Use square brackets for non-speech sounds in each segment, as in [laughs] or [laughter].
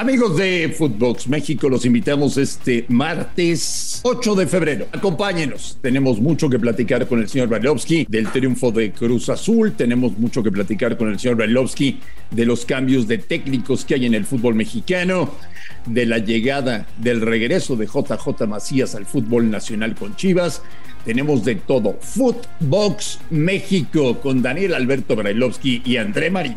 Amigos de Footbox México, los invitamos este martes 8 de febrero. Acompáñenos. Tenemos mucho que platicar con el señor Brailovsky del triunfo de Cruz Azul. Tenemos mucho que platicar con el señor Brailovsky de los cambios de técnicos que hay en el fútbol mexicano, de la llegada, del regreso de JJ Macías al fútbol nacional con Chivas. Tenemos de todo. Footbox México con Daniel Alberto Brailovsky y André Marín.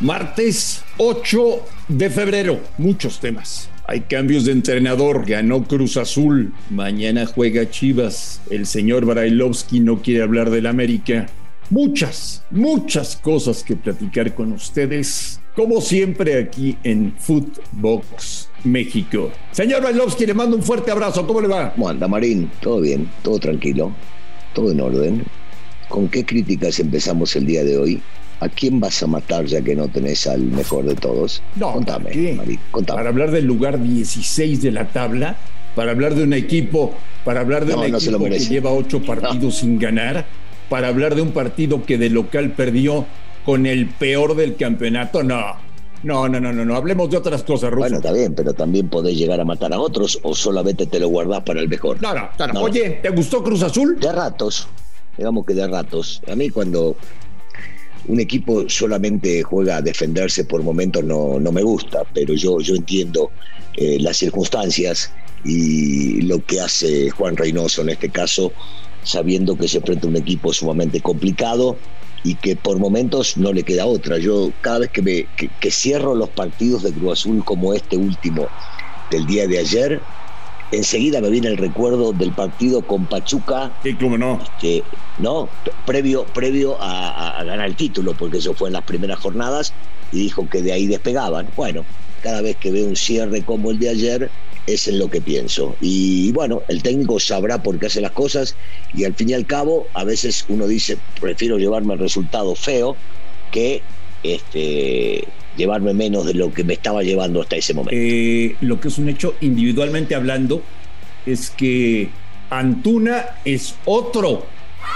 Martes 8 de febrero. Muchos temas. Hay cambios de entrenador, ganó Cruz Azul, mañana juega Chivas, el señor Brailovsky no quiere hablar del América. Muchas, muchas cosas que platicar con ustedes, como siempre aquí en Footbox México. Señor Brailovsky, le mando un fuerte abrazo, ¿cómo le va? ¿Cómo anda, Marín? ¿Todo bien? ¿Todo tranquilo? ¿Todo en orden? ¿Con qué críticas empezamos el día de hoy? ¿A quién vas a matar ya que no tenés al mejor de todos? No, contame, contame. Para hablar del lugar 16 de la tabla, para hablar de un equipo, para hablar de No, un no equipo que lleva ocho partidos sin ganar, para hablar de un partido que de local perdió con el peor del campeonato, no. No, no, no, no, no. Hablemos de otras cosas, Ruso. Bueno, está bien, pero también podés llegar a matar a otros o solamente te lo guardás para el mejor. no, no. No. Oye, ¿te gustó Cruz Azul? De ratos, digamos que de ratos. A mí cuando un equipo solamente juega a defenderse por momentos no, no me gusta, pero yo, yo entiendo eh, las circunstancias y lo que hace Juan Reynoso en este caso, sabiendo que se enfrenta a un equipo sumamente complicado y que por momentos no le queda otra. Yo cada vez que, me, que, que cierro los partidos de Cruz Azul como este último del día de ayer, enseguida me viene el recuerdo del partido con Pachuca. Sí, cómo no. que no previo previo a, a- a ganar el título porque eso fue en las primeras jornadas y dijo que de ahí despegaban. Bueno cada vez que veo un cierre como el de ayer es en lo que pienso. Y bueno el técnico sabrá por qué hace las cosas y al fin y al cabo a veces uno dice prefiero llevarme el resultado feo que este llevarme menos de lo que me estaba llevando hasta ese momento Eh, lo que es un hecho individualmente hablando es que Antuna es otro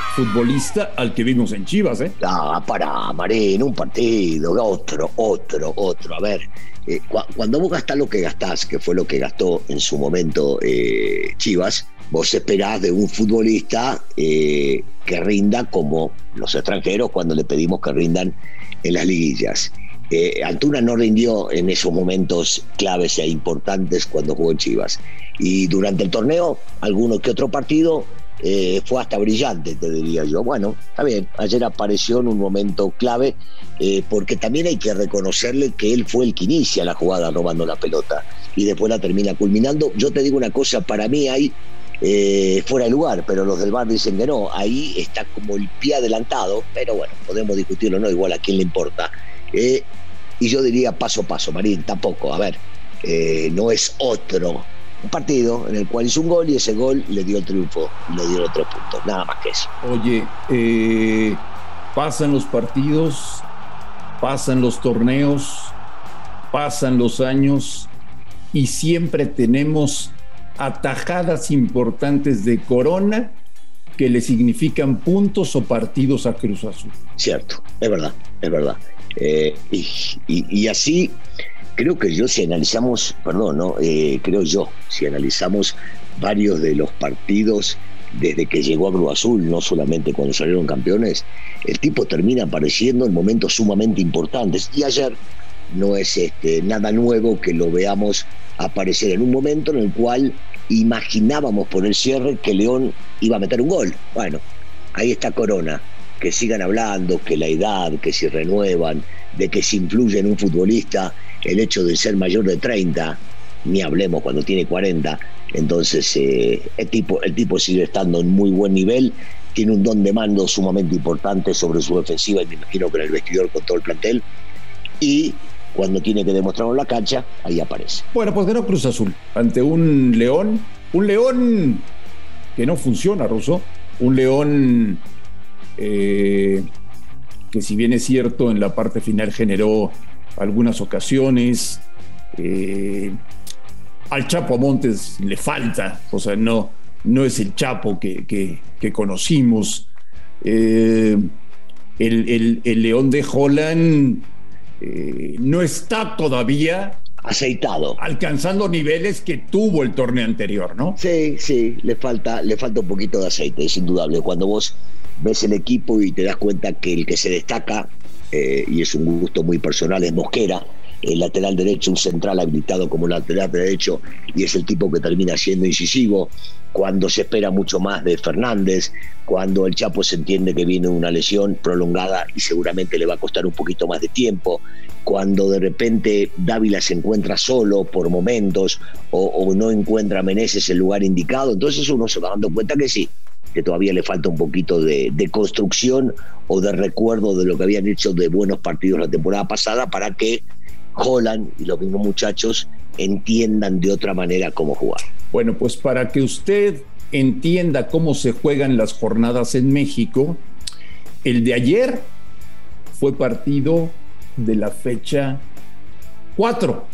futbolista al que vimos en Chivas, ¿eh? Ah, para, Marín, un partido, otro, otro, otro. A ver, eh, cu- cuando vos gastás lo que gastás, que fue lo que gastó en su momento eh, Chivas, vos esperás de un futbolista eh, que rinda como los extranjeros cuando le pedimos que rindan en las liguillas. Eh, Antuna no rindió en esos momentos claves e importantes cuando jugó en Chivas. Y durante el torneo, alguno que otro partido eh, fue hasta brillante, te diría yo. Bueno, está bien, ayer apareció en un momento clave, eh, porque también hay que reconocerle que él fue el que inicia la jugada robando la pelota y después la termina culminando. Yo te digo una cosa, para mí hay eh, fuera de lugar, pero los del bar dicen que no, ahí está como el pie adelantado, pero bueno, podemos discutirlo, no, igual a quién le importa. Eh, y yo diría paso a paso, Marín, tampoco, a ver, eh, no es otro. Un partido en el cual hizo un gol y ese gol le dio el triunfo, le dio los tres puntos, nada más que eso. Oye, eh, pasan los partidos, pasan los torneos, pasan los años y siempre tenemos atajadas importantes de Corona que le significan puntos o partidos a Cruz Azul. Cierto, es verdad, es verdad. Eh, y, así, creo que yo si analizamos, perdón, ¿no? Eh, creo yo, si analizamos varios de los partidos desde que llegó a Cruz Azul, no solamente cuando salieron campeones, el tipo termina apareciendo en momentos sumamente importantes. Y ayer no es este, nada nuevo que lo veamos aparecer en un momento en el cual imaginábamos por el cierre que León iba a meter un gol. Bueno, ahí está Corona. Que sigan hablando, que la edad, que si renuevan, de que si influye en un futbolista el hecho de ser mayor de 30, ni hablemos cuando tiene 40. Entonces, eh, el, tipo, el tipo sigue estando en muy buen nivel, tiene un don de mando sumamente importante sobre su defensiva y me imagino que en el vestidor con todo el plantel. Y cuando tiene que demostrarlo en la cancha, ahí aparece. Bueno, pues ganó Cruz Azul ante un León, un León que no funciona, Ruso. Un León eh, que si bien es cierto, en la parte final generó algunas ocasiones. Eh, al Chapo Montes le falta, o sea, no, no es el Chapo que, conocimos. Eh, el, León de Holland no está todavía aceitado. Alcanzando niveles que tuvo el torneo anterior, ¿no? Sí, sí, le falta, le falta un poquito de aceite, es indudable. Cuando vos ves el equipo y te das cuenta que el que se destaca, eh, y es un gusto muy personal, es Mosquera, el lateral derecho, un central habilitado como lateral derecho, y es el tipo que termina siendo incisivo, cuando se espera mucho más de Fernández, cuando el Chapo se entiende que viene una lesión prolongada y seguramente le va a costar un poquito más de tiempo, cuando de repente Dávila se encuentra solo por momentos o, no encuentra a Meneses el lugar indicado, entonces uno se va dando cuenta que sí, que todavía le falta un poquito de, construcción o de recuerdo de lo que habían hecho de buenos partidos la temporada pasada para que Holland y los mismos muchachos entiendan de otra manera cómo jugar. Bueno, pues para que usted entienda cómo se juegan las jornadas en México, el de ayer fue partido de la fecha 4.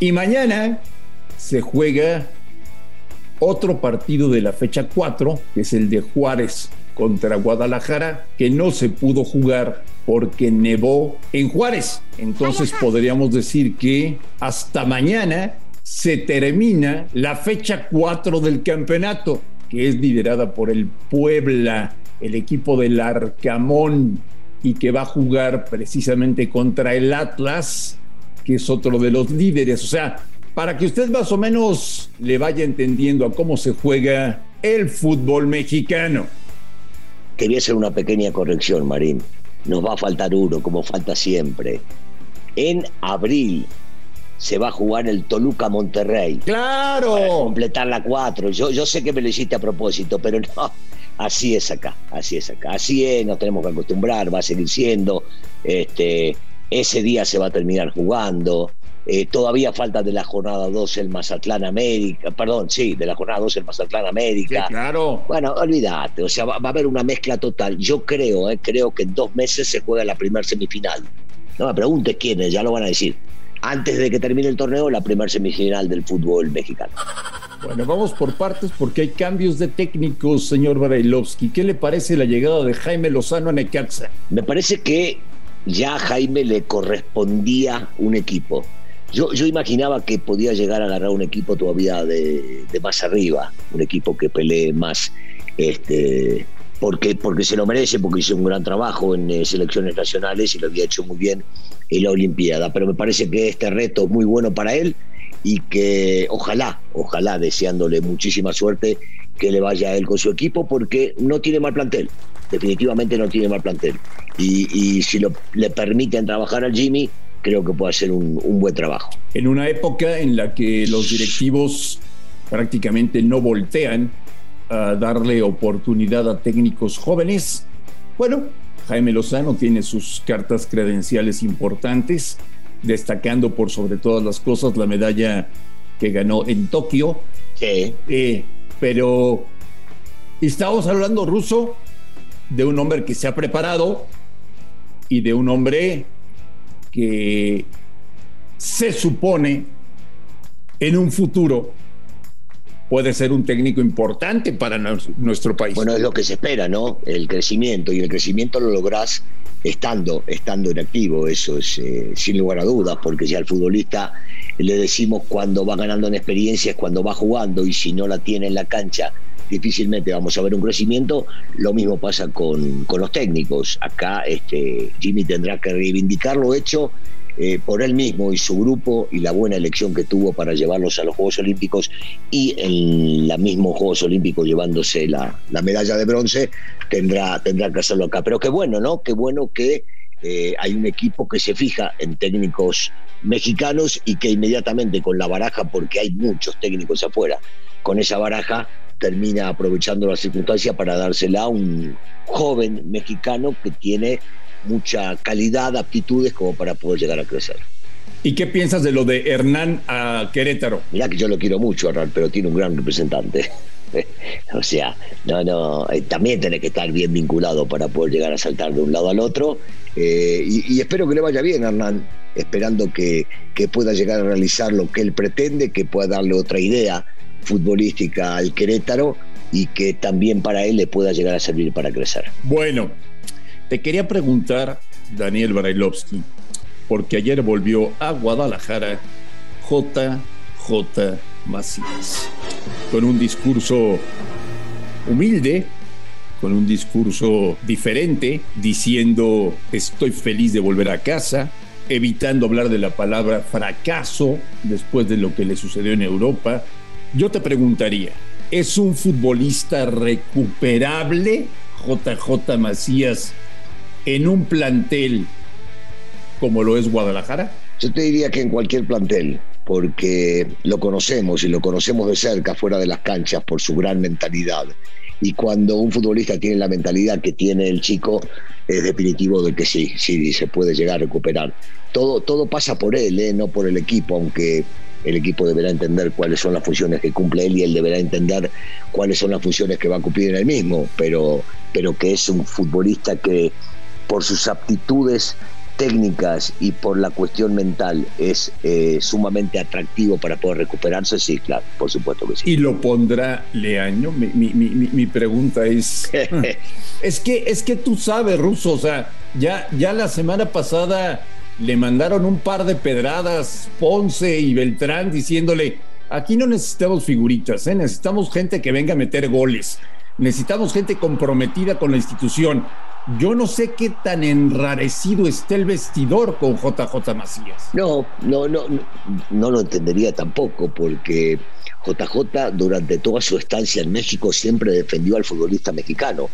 Y mañana se juega otro partido de la fecha 4, que es el de Juárez contra Guadalajara, que no se pudo jugar porque nevó en Juárez. Entonces podríamos decir que hasta mañana se termina la fecha 4 del campeonato, que es liderada por el Puebla, el equipo del Arcamón, y que va a jugar precisamente contra el Atlas, que es otro de los líderes. O sea, para que usted más o menos le vaya entendiendo a cómo se juega el fútbol mexicano. Quería hacer una pequeña corrección, Marín. Nos va a faltar uno, como falta siempre. En abril se va a jugar el Toluca Monterrey. ¡Claro! Para completar la cuatro. Yo, yo sé que me lo hiciste a propósito, pero no. Así es acá, así es acá. Así es, nos tenemos que acostumbrar, va a seguir siendo. Este, ese día se va a terminar jugando. Eh, todavía falta de la jornada 2 el Mazatlán América, perdón, sí, de la jornada 2 el Mazatlán América. claro. Bueno, olvídate, o sea, va, a haber una mezcla total. Yo creo, eh, creo que en dos meses se juega la primera semifinal. No me preguntes quiénes, ya lo van a decir. Antes de que termine el torneo, la primera semifinal del fútbol mexicano. Bueno, vamos por partes porque hay cambios de técnicos, señor Barailovsky. ¿Qué le parece la llegada de Jaime Lozano a Necaxa? Me parece que ya a Jaime le correspondía un equipo. Yo, yo imaginaba que podía llegar a agarrar un equipo todavía de, más arriba, un equipo que pelee más, este, porque, porque se lo merece, porque hizo un gran trabajo en eh, selecciones nacionales y lo había hecho muy bien en la Olimpiada. Pero me parece que este reto es muy bueno para él y que ojalá, ojalá, deseándole muchísima suerte, que le vaya a él con su equipo, porque no tiene mal plantel, definitivamente no tiene mal plantel. Y, si lo, le permiten trabajar al Jimmy, creo que puede hacer un, buen trabajo. En una época en la que los directivos prácticamente no voltean a darle oportunidad a técnicos jóvenes, bueno, Jaime Lozano tiene sus cartas credenciales importantes, destacando por sobre todas las cosas la medalla que ganó en Tokio. Sí. Eh, pero estamos hablando ruso de un hombre que se ha preparado y de un hombre que se supone en un futuro puede ser un técnico importante para nuestro país. Bueno, es lo que se espera, ¿no? El crecimiento, y el crecimiento lo lográs estando, estando en activo, eso es eh, sin lugar a dudas, porque si al futbolista le decimos cuando va ganando en experiencia es cuando va jugando, y si no la tiene en la cancha, difícilmente vamos a ver un crecimiento. Lo mismo pasa con, con los técnicos. Acá este, Jimmy tendrá que reivindicar lo hecho eh, por él mismo y su grupo y la buena elección que tuvo para llevarlos a los Juegos Olímpicos y en los mismos Juegos Olímpicos llevándose la, medalla de bronce, tendrá, tendrá que hacerlo acá. Pero qué bueno, ¿no? Qué bueno que eh, hay un equipo que se fija en técnicos mexicanos y que inmediatamente con la baraja, porque hay muchos técnicos afuera, con esa baraja termina aprovechando la circunstancia para dársela a un joven mexicano que tiene mucha calidad, aptitudes como para poder llegar a crecer. ¿Y qué piensas de lo de Hernán a Querétaro? Mira que yo lo quiero mucho, Hernán, pero tiene un gran representante. [laughs] o sea, no, no, eh, también tenés que estar bien vinculado para poder llegar a saltar de un lado al otro. Eh, y, espero que le vaya bien, Hernán, esperando que, que pueda llegar a realizar lo que él pretende, que pueda darle otra idea futbolística al Querétaro y que también para él le pueda llegar a servir para crecer. Bueno, te quería preguntar, Daniel Barailovsky, porque ayer volvió a Guadalajara JJ Macías, con un discurso humilde, con un discurso diferente, diciendo estoy feliz de volver a casa, evitando hablar de la palabra fracaso después de lo que le sucedió en Europa. Yo te preguntaría, ¿es un futbolista recuperable JJ Macías en un plantel como lo es Guadalajara? Yo te diría que en cualquier plantel, porque lo conocemos y lo conocemos de cerca fuera de las canchas por su gran mentalidad. Y cuando un futbolista tiene la mentalidad que tiene el chico, es definitivo de que sí, sí, se puede llegar a recuperar. Todo, todo pasa por él, ¿eh? no por el equipo, aunque el equipo deberá entender cuáles son las funciones que cumple él y él deberá entender cuáles son las funciones que va a cumplir en el mismo, pero, pero que es un futbolista que por sus aptitudes técnicas y por la cuestión mental es eh, sumamente atractivo para poder recuperarse, sí, claro, por supuesto que sí. ¿Y lo pondrá Leaño? Mi, mi, mi, mi pregunta es, [laughs] es, que, es que tú sabes, Ruso, o sea, ya, ya la semana pasada le mandaron un par de pedradas Ponce y Beltrán diciéndole, aquí no necesitamos figuritas, ¿eh? necesitamos gente que venga a meter goles, necesitamos gente comprometida con la institución. Yo no sé qué tan enrarecido está el vestidor con JJ Macías. No, no, no, no, lo entendería tampoco, porque JJ durante toda su estancia en México siempre defendió al futbolista mexicano.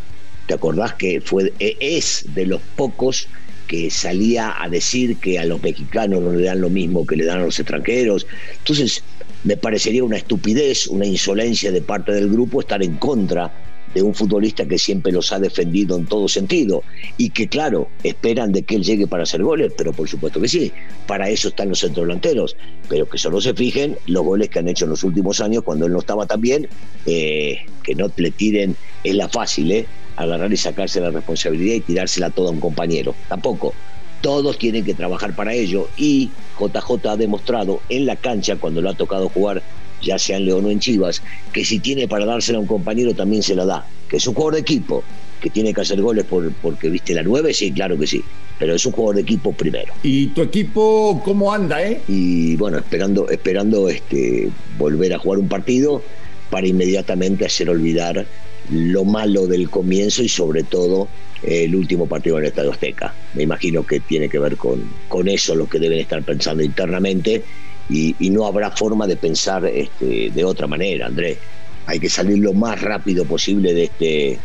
¿Te acordás que fue, e, es de los pocos que salía a decir que a los mexicanos no le dan lo mismo que le dan a los extranjeros? Entonces, me parecería una estupidez, una insolencia de parte del grupo estar en contra de un futbolista que siempre los ha defendido en todo sentido y que claro, esperan de que él llegue para hacer goles, pero por supuesto que sí, para eso están los centrodelanteros, pero que solo se fijen los goles que han hecho en los últimos años cuando él no estaba tan bien, eh, que no le tiren, es la fácil, ¿eh? agarrar y sacarse la responsabilidad y tirársela toda a un compañero, tampoco. Todos tienen que trabajar para ello y JJ ha demostrado en la cancha cuando le ha tocado jugar ya sea en León o en Chivas, que si tiene para dársela a un compañero también se la da, que es un jugador de equipo, que tiene que hacer goles por, porque viste la 9, sí, claro que sí, pero es un jugador de equipo primero. ¿Y tu equipo cómo anda, eh? Y bueno, esperando, esperando este, volver a jugar un partido para inmediatamente hacer olvidar lo malo del comienzo y sobre todo el último partido en el Estadio Azteca. Me imagino que tiene que ver con, con eso lo que deben estar pensando internamente y, no habrá forma de pensar este, de otra manera, Andrés. Hay que salir lo más rápido posible de este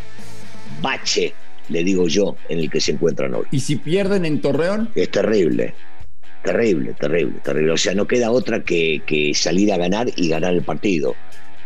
bache, le digo yo, en el que se encuentran hoy. ¿Y si pierden en Torreón? Es terrible, terrible, terrible, terrible. O sea, no queda otra que, salir a ganar y ganar el partido,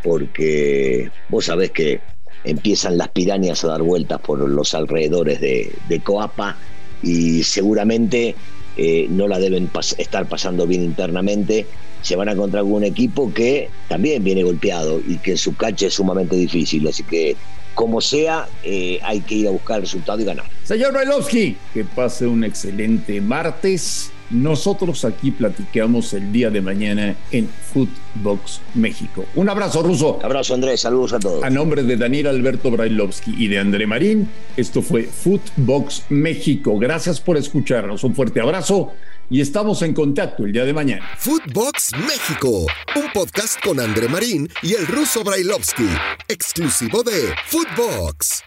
porque vos sabés que empiezan las pirañas a dar vueltas por los alrededores de, de Coapa y seguramente eh, no la deben estar pasando bien internamente, se van a encontrar con un equipo que también viene golpeado y que su cacha es sumamente difícil. Así que, como sea, eh, hay que ir a buscar el resultado y ganar. Señor Bailovsky, que pase un excelente martes. Nosotros aquí platicamos el día de mañana en Footbox México. Un abrazo, Ruso. Abrazo, Andrés. Saludos a todos. A nombre de Daniel Alberto Brailovsky y de André Marín, esto fue Footbox México. Gracias por escucharnos. Un fuerte abrazo y estamos en contacto el día de mañana. Footbox México, un podcast con André Marín y el ruso Brailovsky, exclusivo de Footbox.